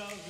salvation.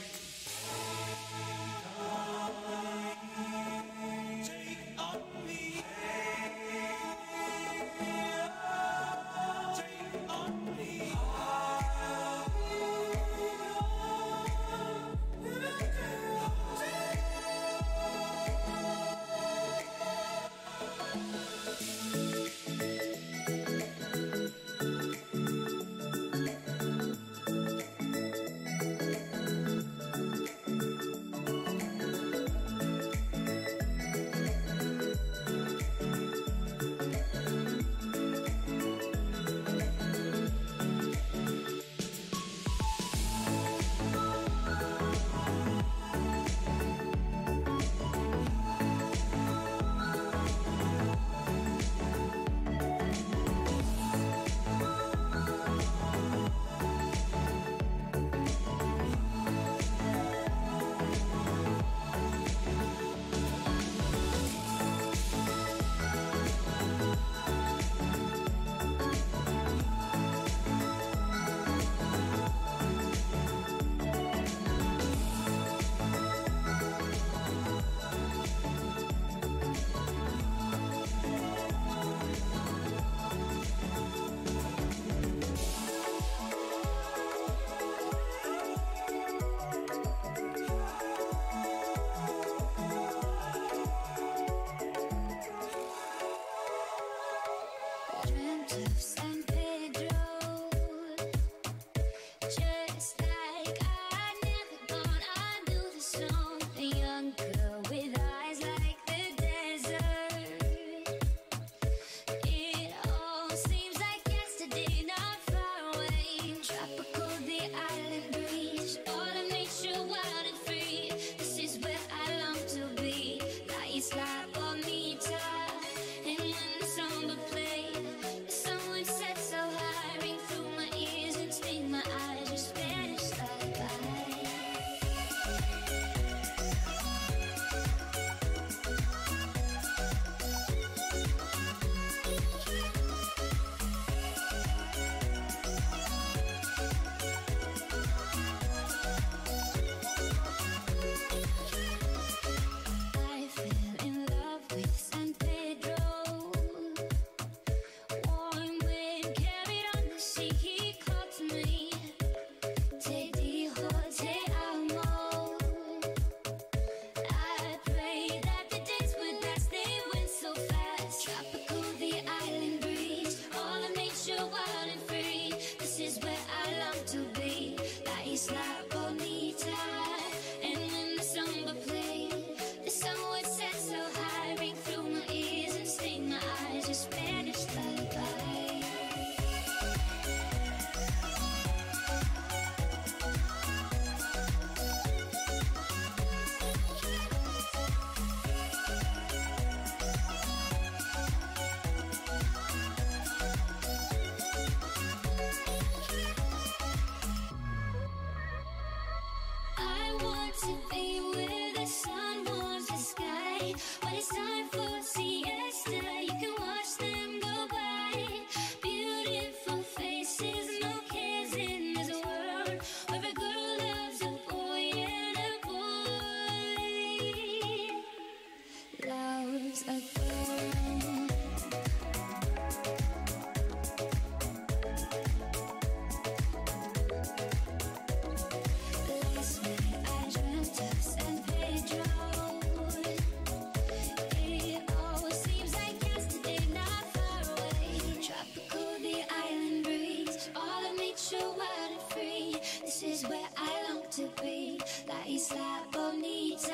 is where I long to be. La Isla Bonita.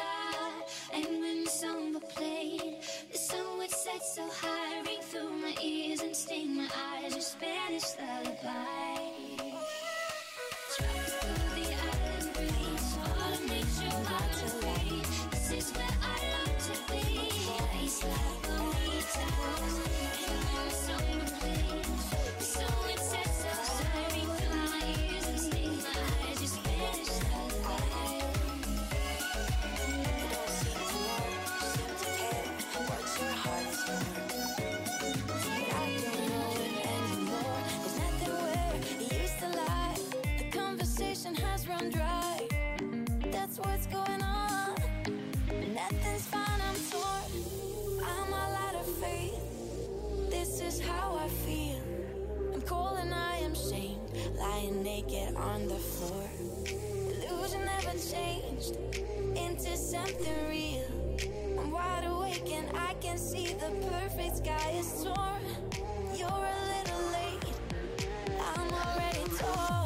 And when the samba played, the sun would set so high, ring through my ears and sting my eyes. A Spanish lullaby. It's like a time, and when the summer plays. how I feel. I'm cold and I am shamed, lying naked on the floor. Illusion never changed into something real. I'm wide awake and I can see the perfect sky is torn. You're a little late, I'm already torn.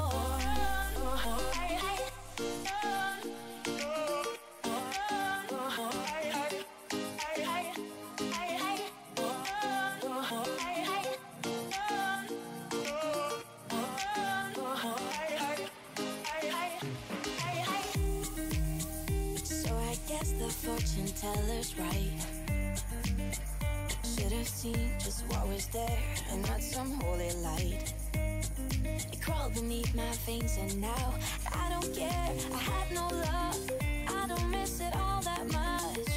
Veins and now I don't care. I had no love. I don't miss it all that much.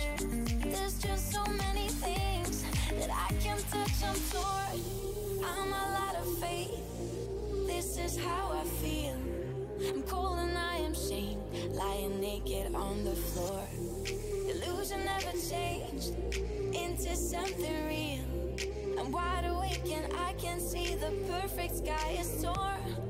There's just so many things that I can touch. I'm torn. I'm a lot of faith. This is how I feel. I'm cold and I am shamed, lying naked on the floor. Illusion never changed into something real. I'm wide awake and I can see the perfect sky is torn.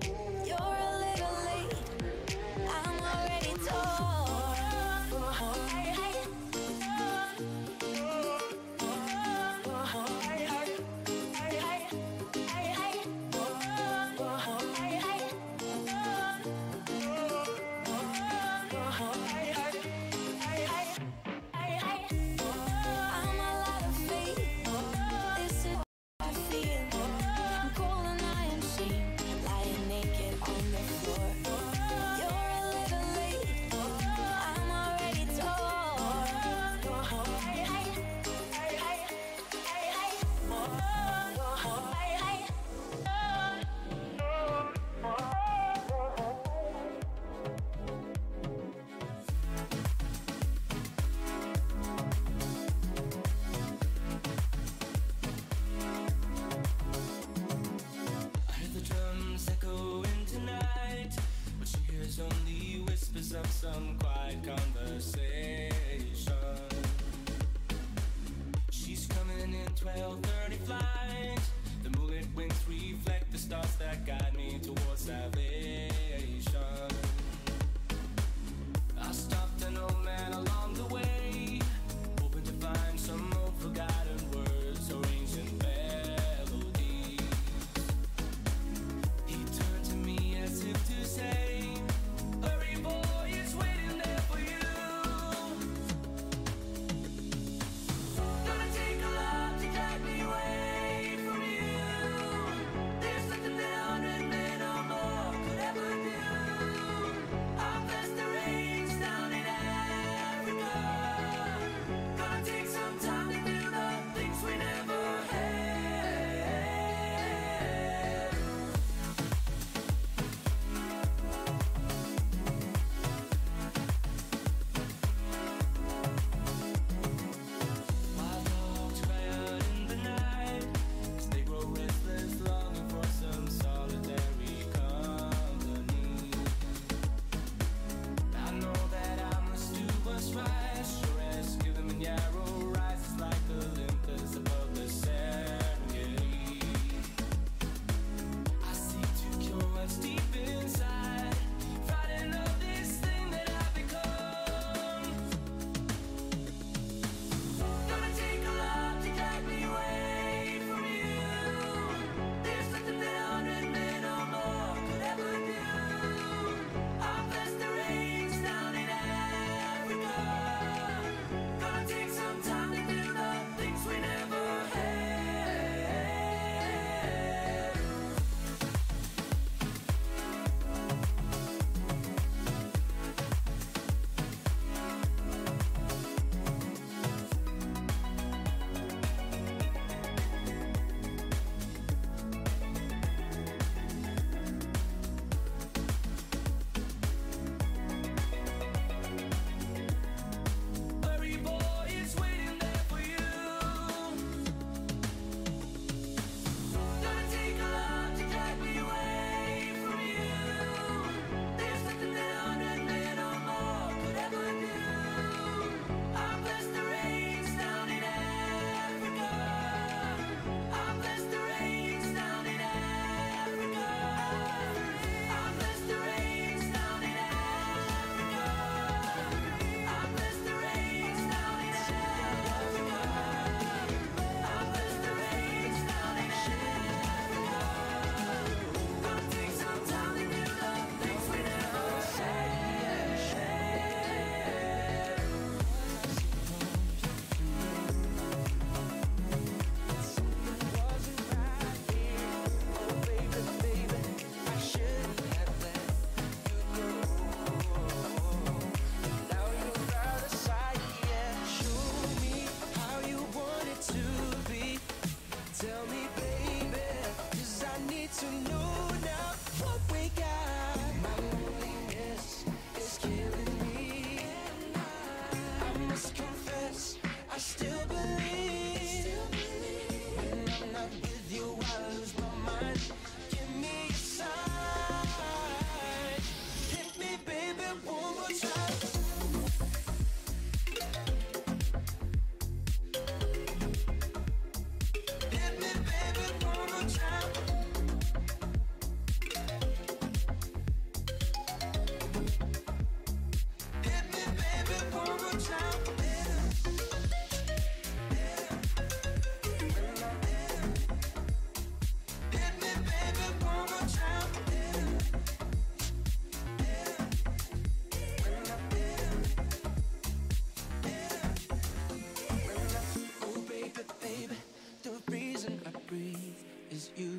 is you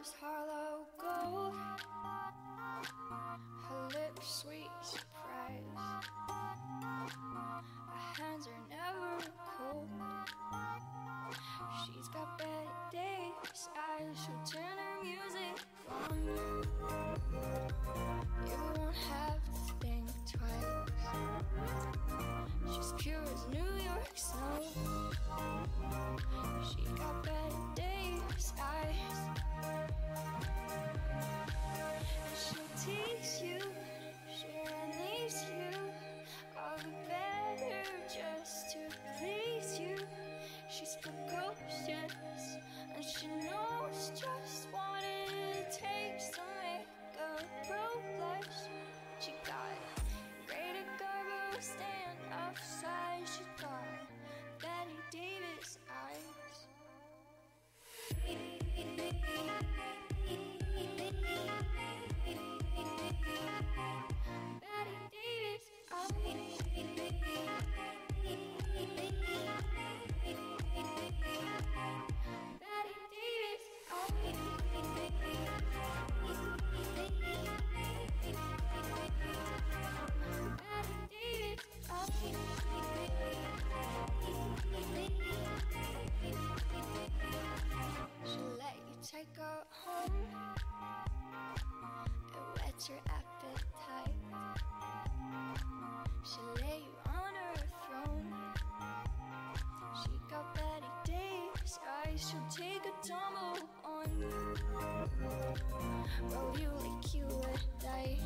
is hollow gold. Her lips, sweet surprise. Her hands are never cold. She's got bad days, eyes she'll turn. got home. It whets your appetite. She lay you on her throne. She got Bette Davis eyes She'll take a tumble on you. Roll you like you would dice.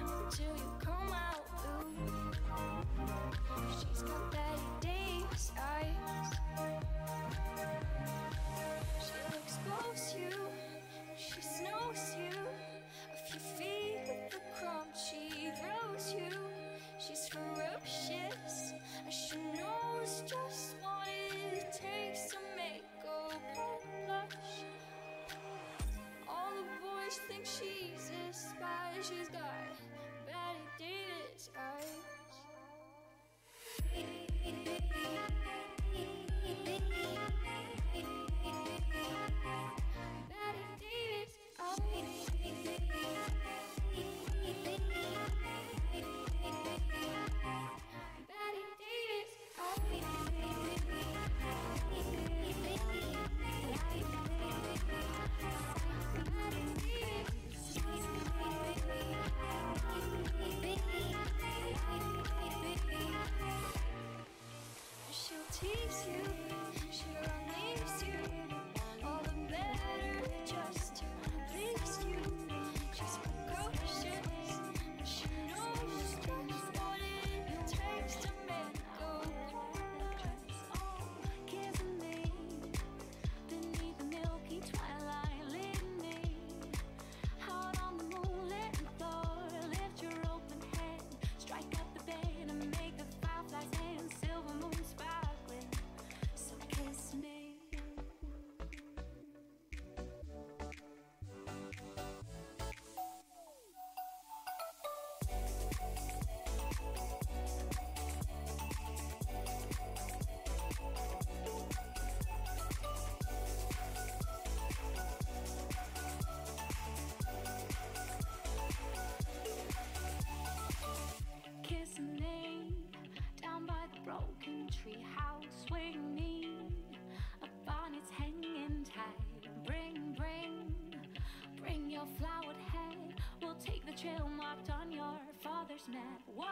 Until you come out blue. She's got Bette Davis eyes knows you. A few feet with the clump, she throws you. She's ferocious, and she knows just what it takes to make a boy blush. All the boys think she's a spy. She's got Bette Davis eyes. Tease you. Map. Whoa,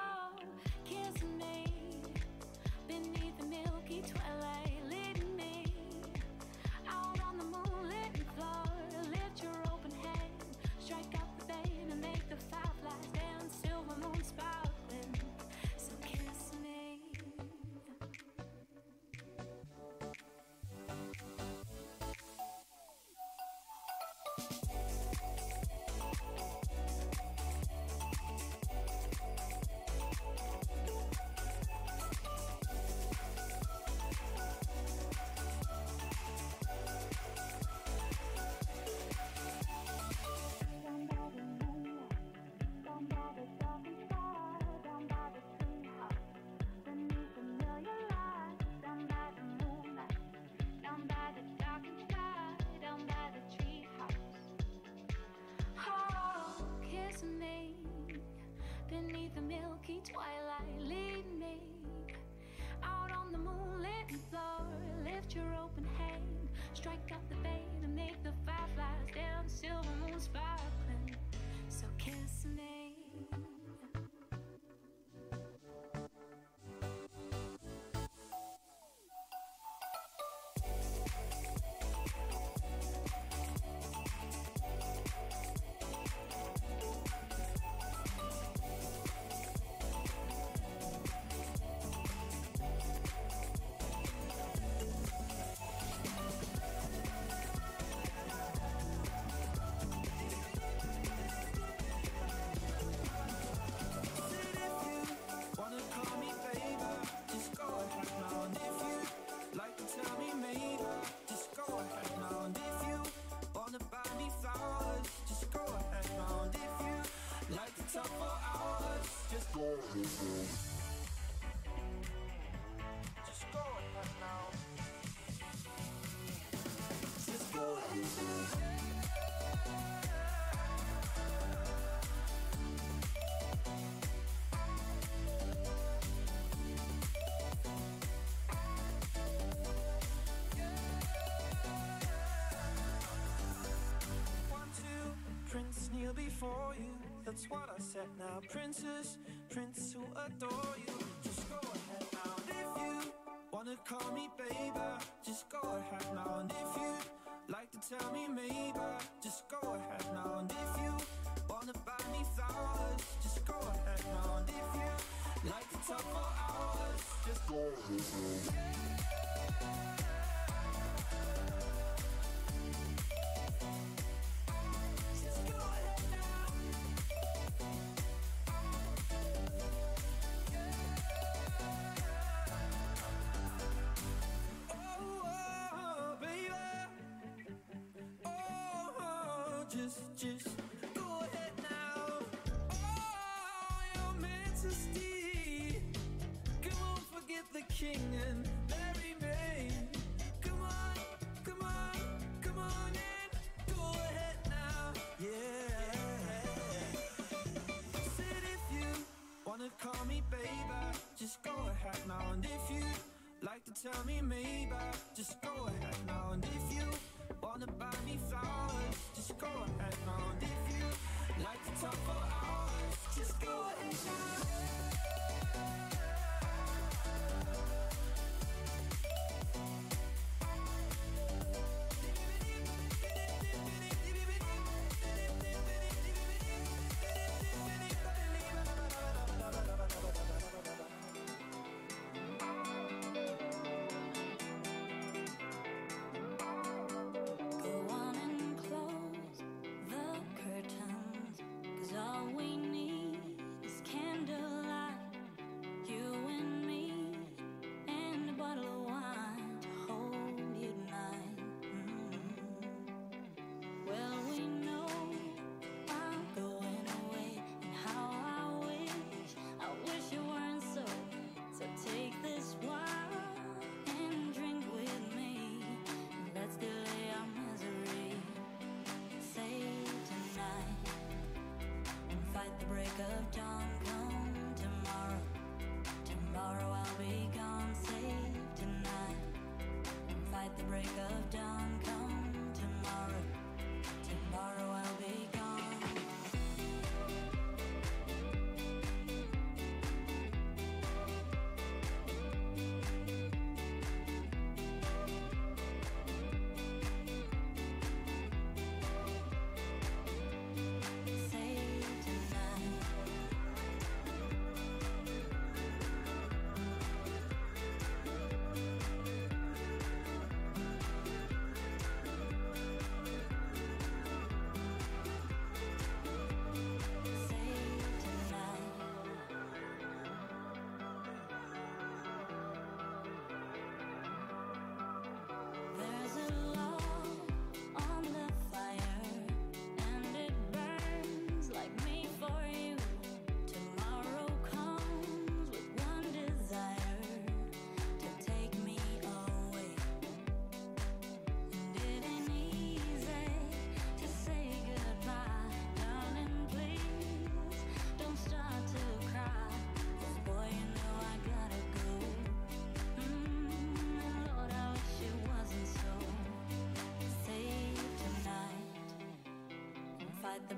twilight. Lead me out on the moonlit floor. Lift your open hand, strike up the band, and make the fireflies dance. Silver Prince kneel before you. That's what I said now. Princess, Prince who adore you. Just go ahead now. And if you wanna call me baby, just go ahead now. And if you like to tell me maybe, just go ahead now. And if you wanna buy me flowers, just go ahead now. And if you like to talk for hours, just go ahead now. Just, just go ahead now. Oh. Come on, forget the king and marry me. Come on, come on, come on go ahead now. Yeah. If you wanna call me baby, just go ahead now. And if you like to tell me of dawn.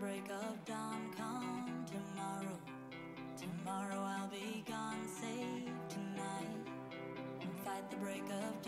break of dawn, come tomorrow. Tomorrow I'll be gone, save tonight. Fight the break of dawn.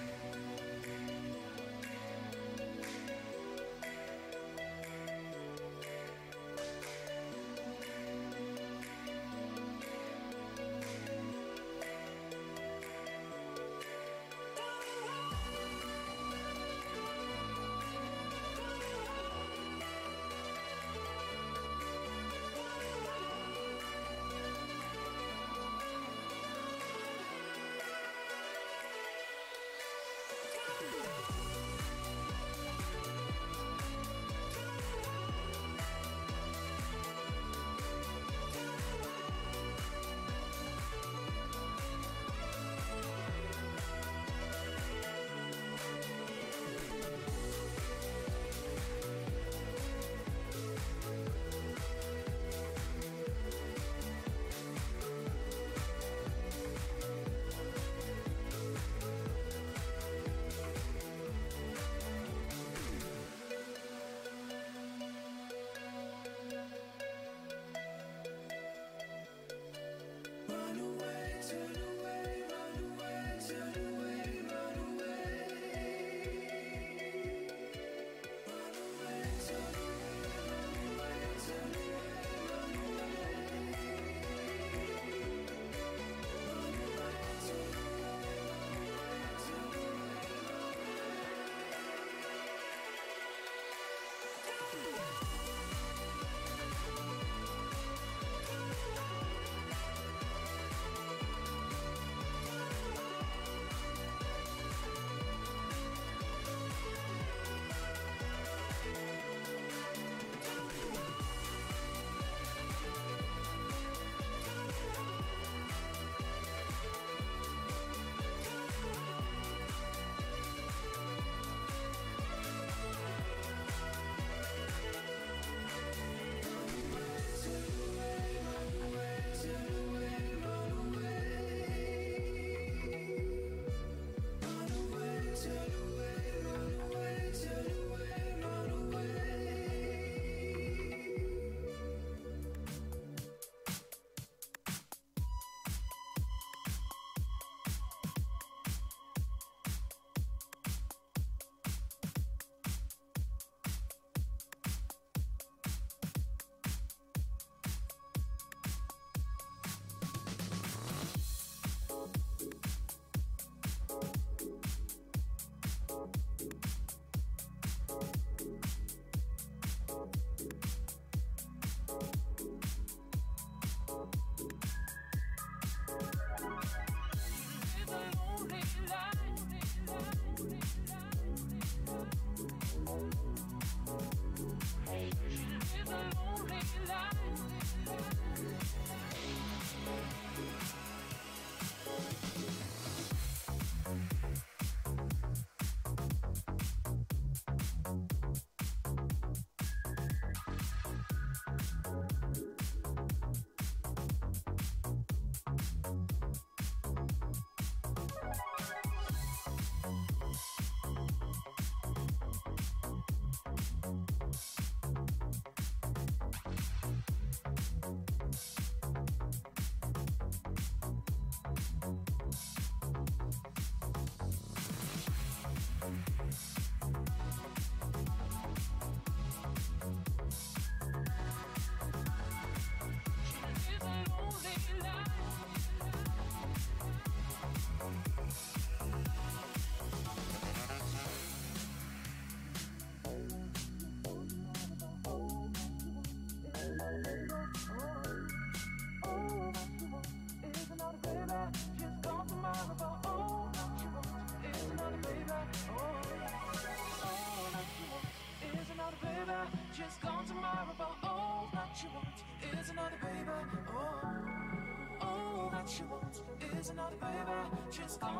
you want is another baby. Oh, all that you want is another baby. Just come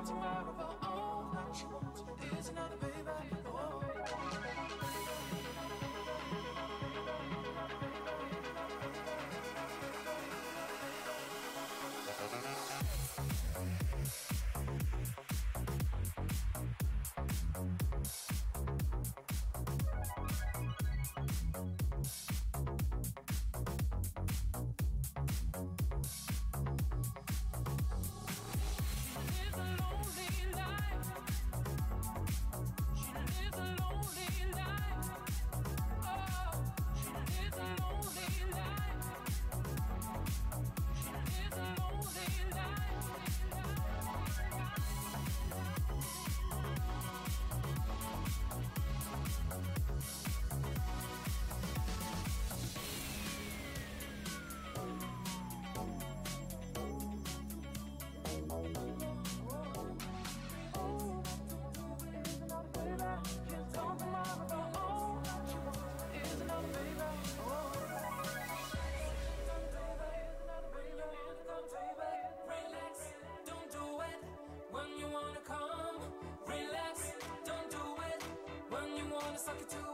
but all that you want is another baby. Suck it to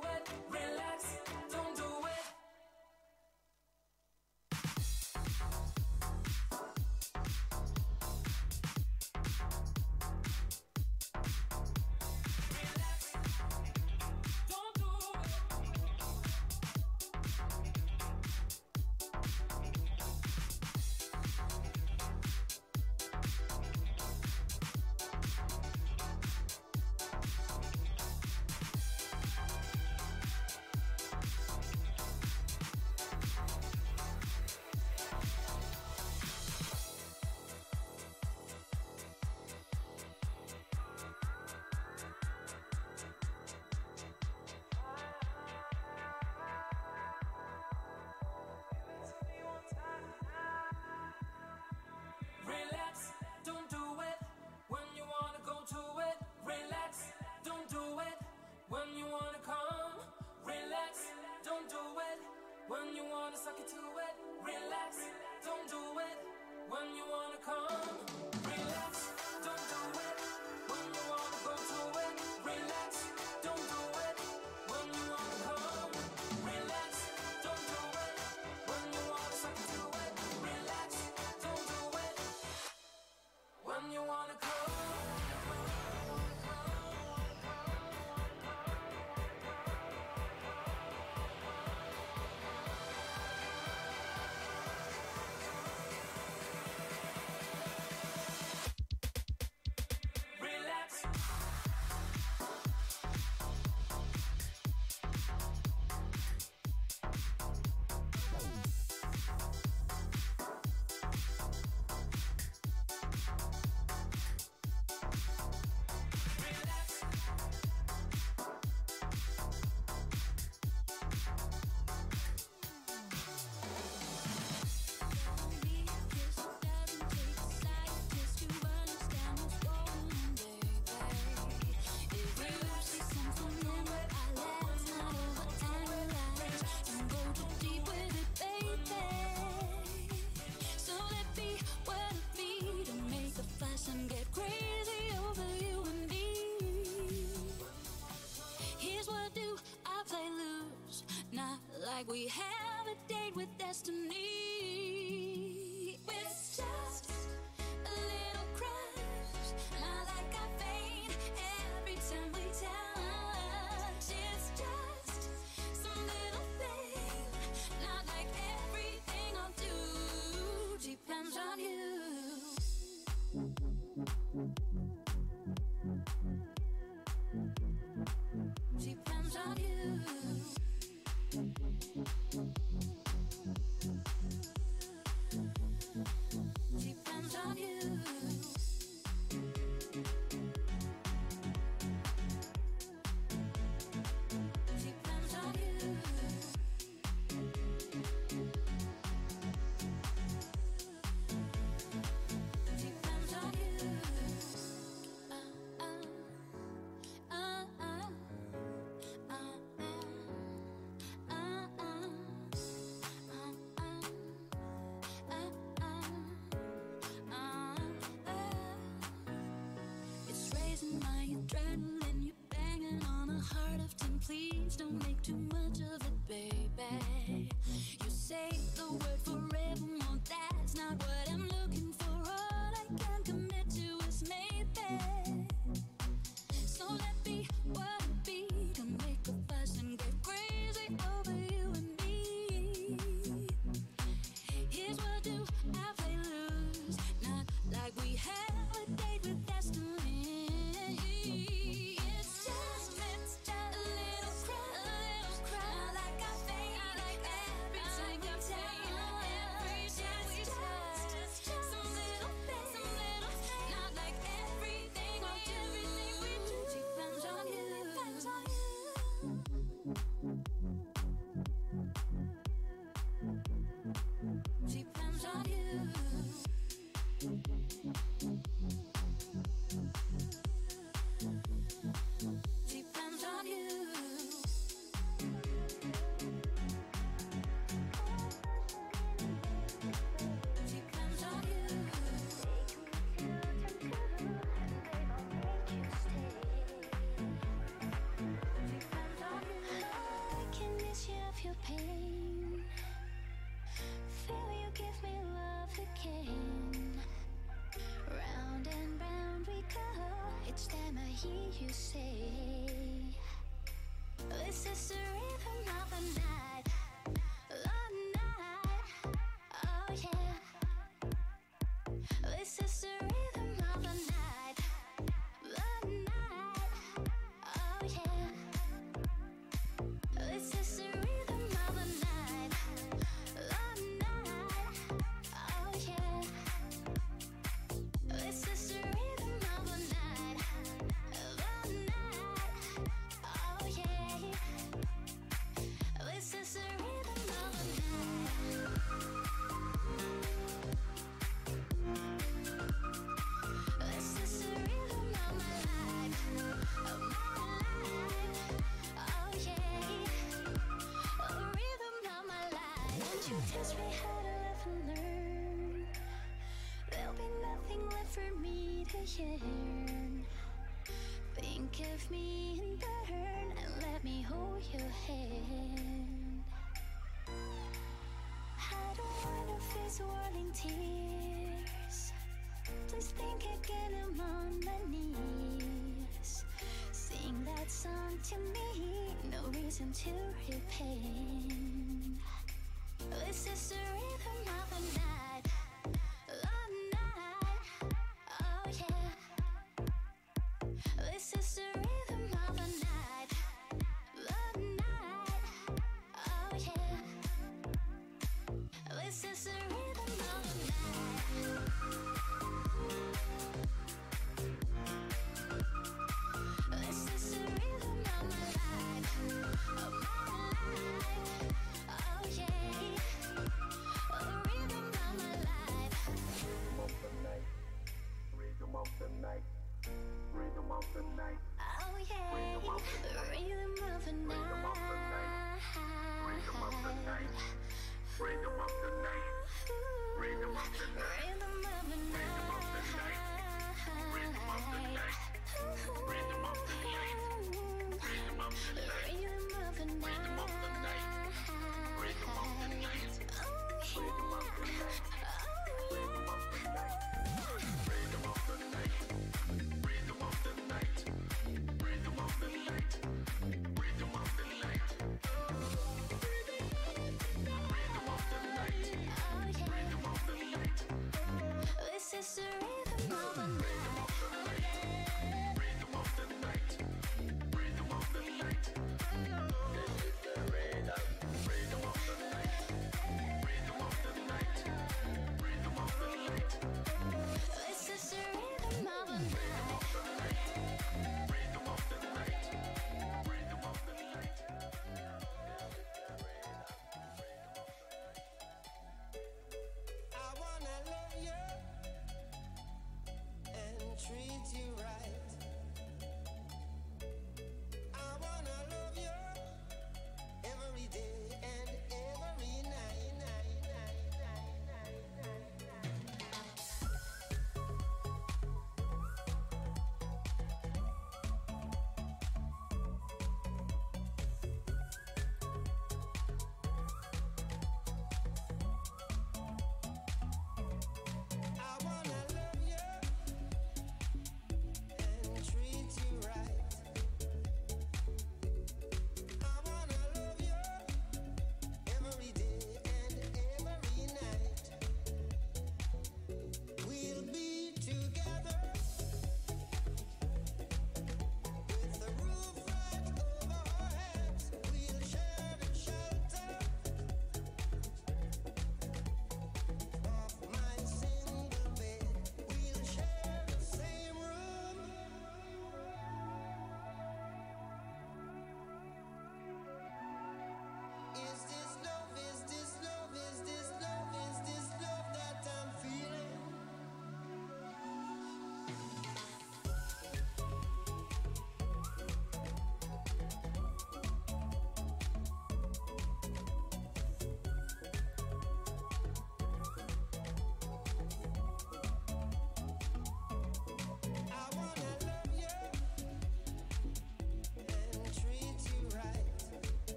we have a date with destiny. It's just a little crash, not like I faint every time we touch. It's just some little thing, not like everything I'll do depends on you. don't make too much you say you teach me how to live and learn There'll be nothing left for me to yearn Think of me and burn And let me hold your hand I don't wanna face world in tears Just think again, I'm on my knees Sing that song to me No reason to repent. It's a rhythm of the night.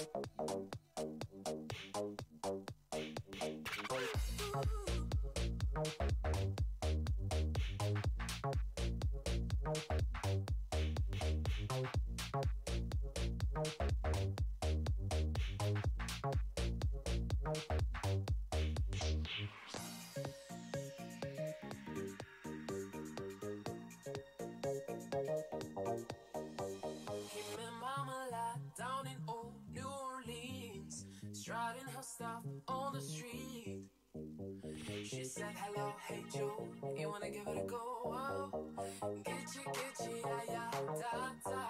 Keep Orleans, her stuff on the street. She said, Hello, hey Joe, you wanna give it a go? Oh, Gitchy, gitchy, ya ya, da da.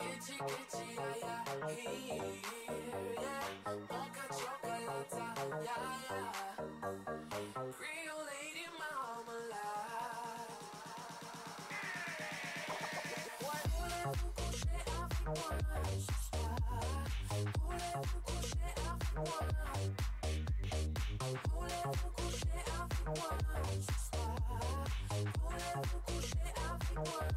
Gitchy, gitchy, ya ya, here, yeah. Mocha chocolata, ya ya. Creole lady marmalade. Voulez-vous coucher avec moi moi ce soir? Voulez-vous coucher avec moi?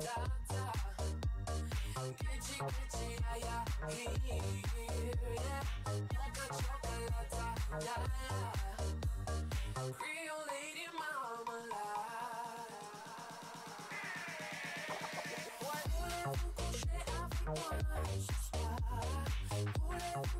Soir? Voulez-vous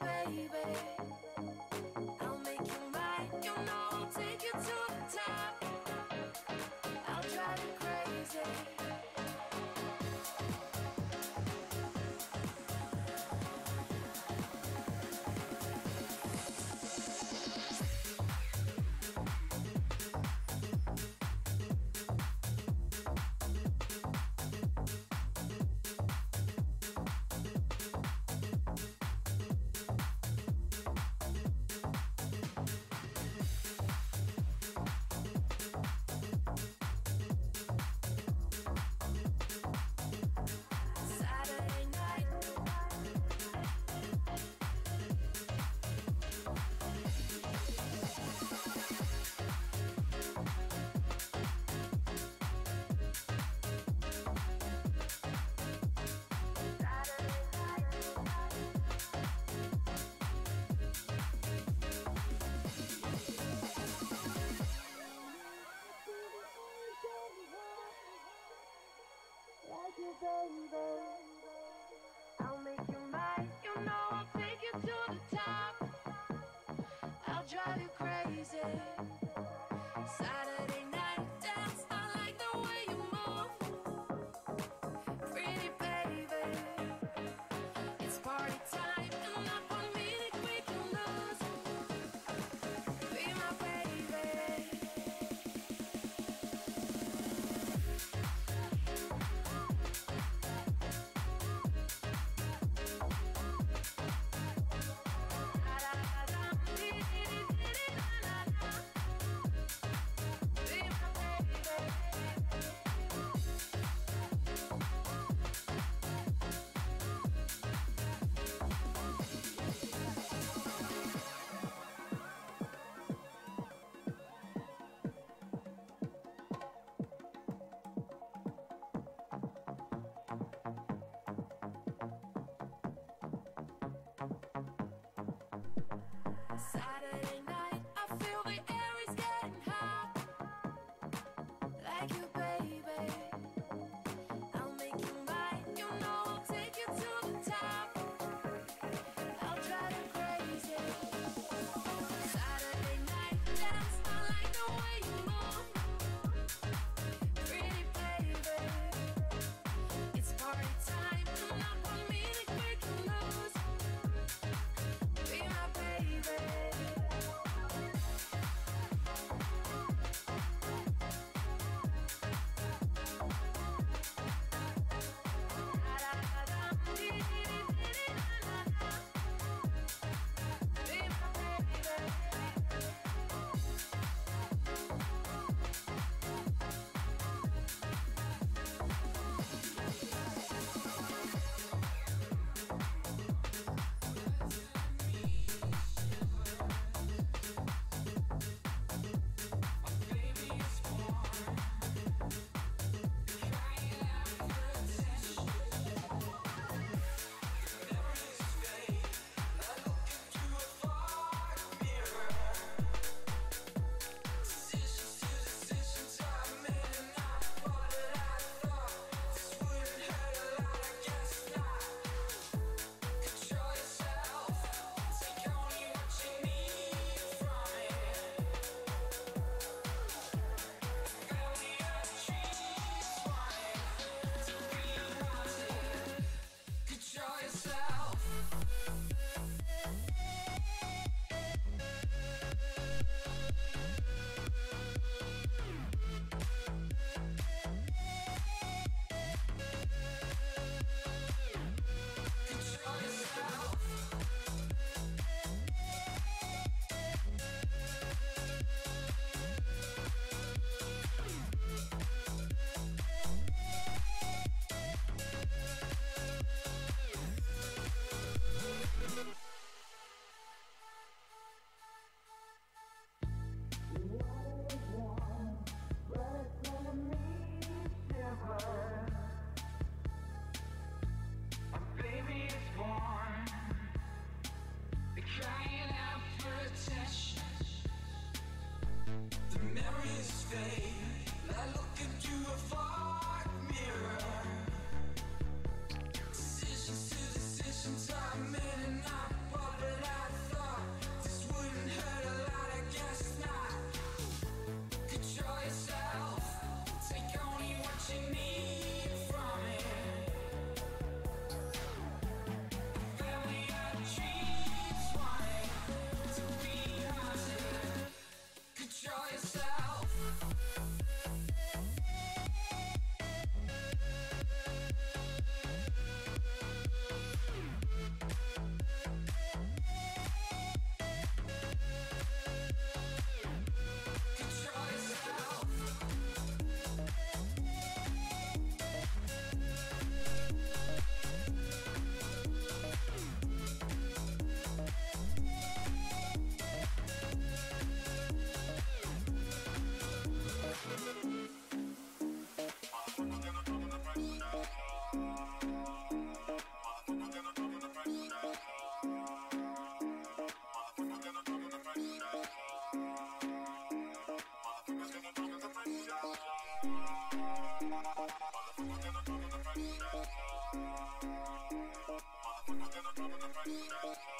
baby. Moi? Voulez-vous coucher avec Motherfuckers never dropping the pressure.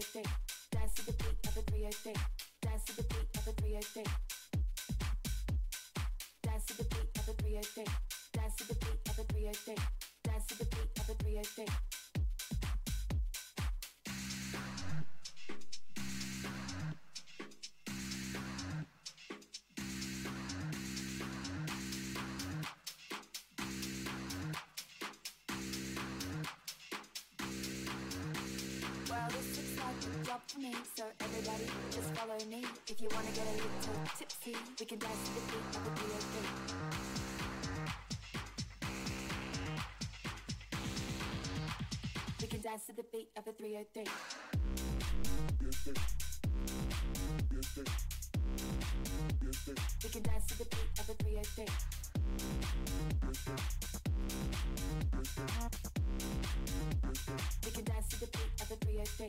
Oh Dance to the beat of a 306. Dance to the beat of a 306. Dance to the beat of a 306. Dance to the beat of a 306. Dance to the beat of a 306. If you wanna get a little tipsy, we can dance to the beat of the B.O.B. We can dance to the beat of a 303. We can dance to the beat of a 303. We can dance to the beat of a 303.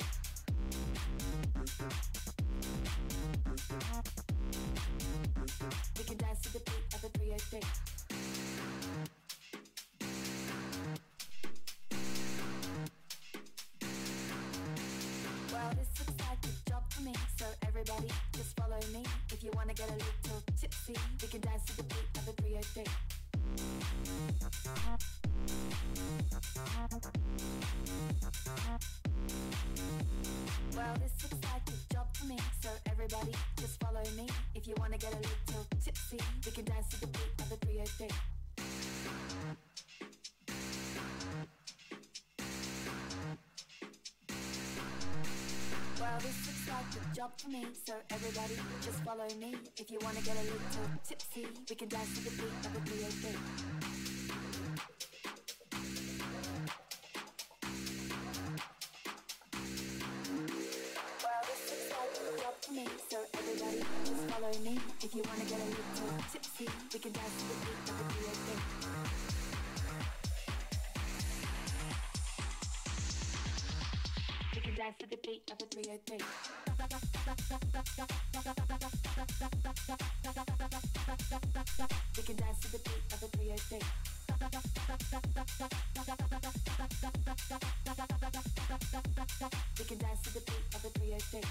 Well, this looks like a job for me, so everybody just follow me. If you wanna get a little tipsy, we can dance to the beat of a 303. Well, this looks like a job for me, so everybody just follow me. If you wanna get a little This looks like a job for me, so everybody just follow me. If you wanna get a little tipsy, we can dance to the beat of the 303. Well, this looks like a job for me, so everybody just follow me. If you wanna get a little tipsy, we can dance to the beat of the 303. Dance to the beat of the 303. We can dance to the beat of the 303. We can dance to the beat of the 303.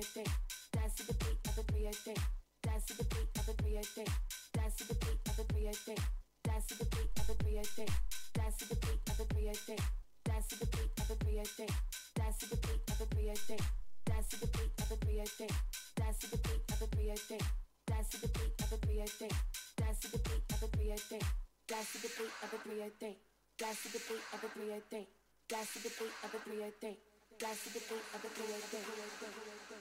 303. Dance to the beat of the 303. Dance to the beat of the 303. Dance to the beat of the 303. Dance to the beat of the 303. Dance to the beat of the 303. Dance to the beat of the 303. Dance to the beat of the 303. Dance to the beat of the 303. Dance to the beat of the 303. Dance to the beat of the 303. Dance to the beat of the 303. Dance to the beat of the 303. Dance to the beat of the 303. Dance to the beat of the 303. Dance to the beat of the 303.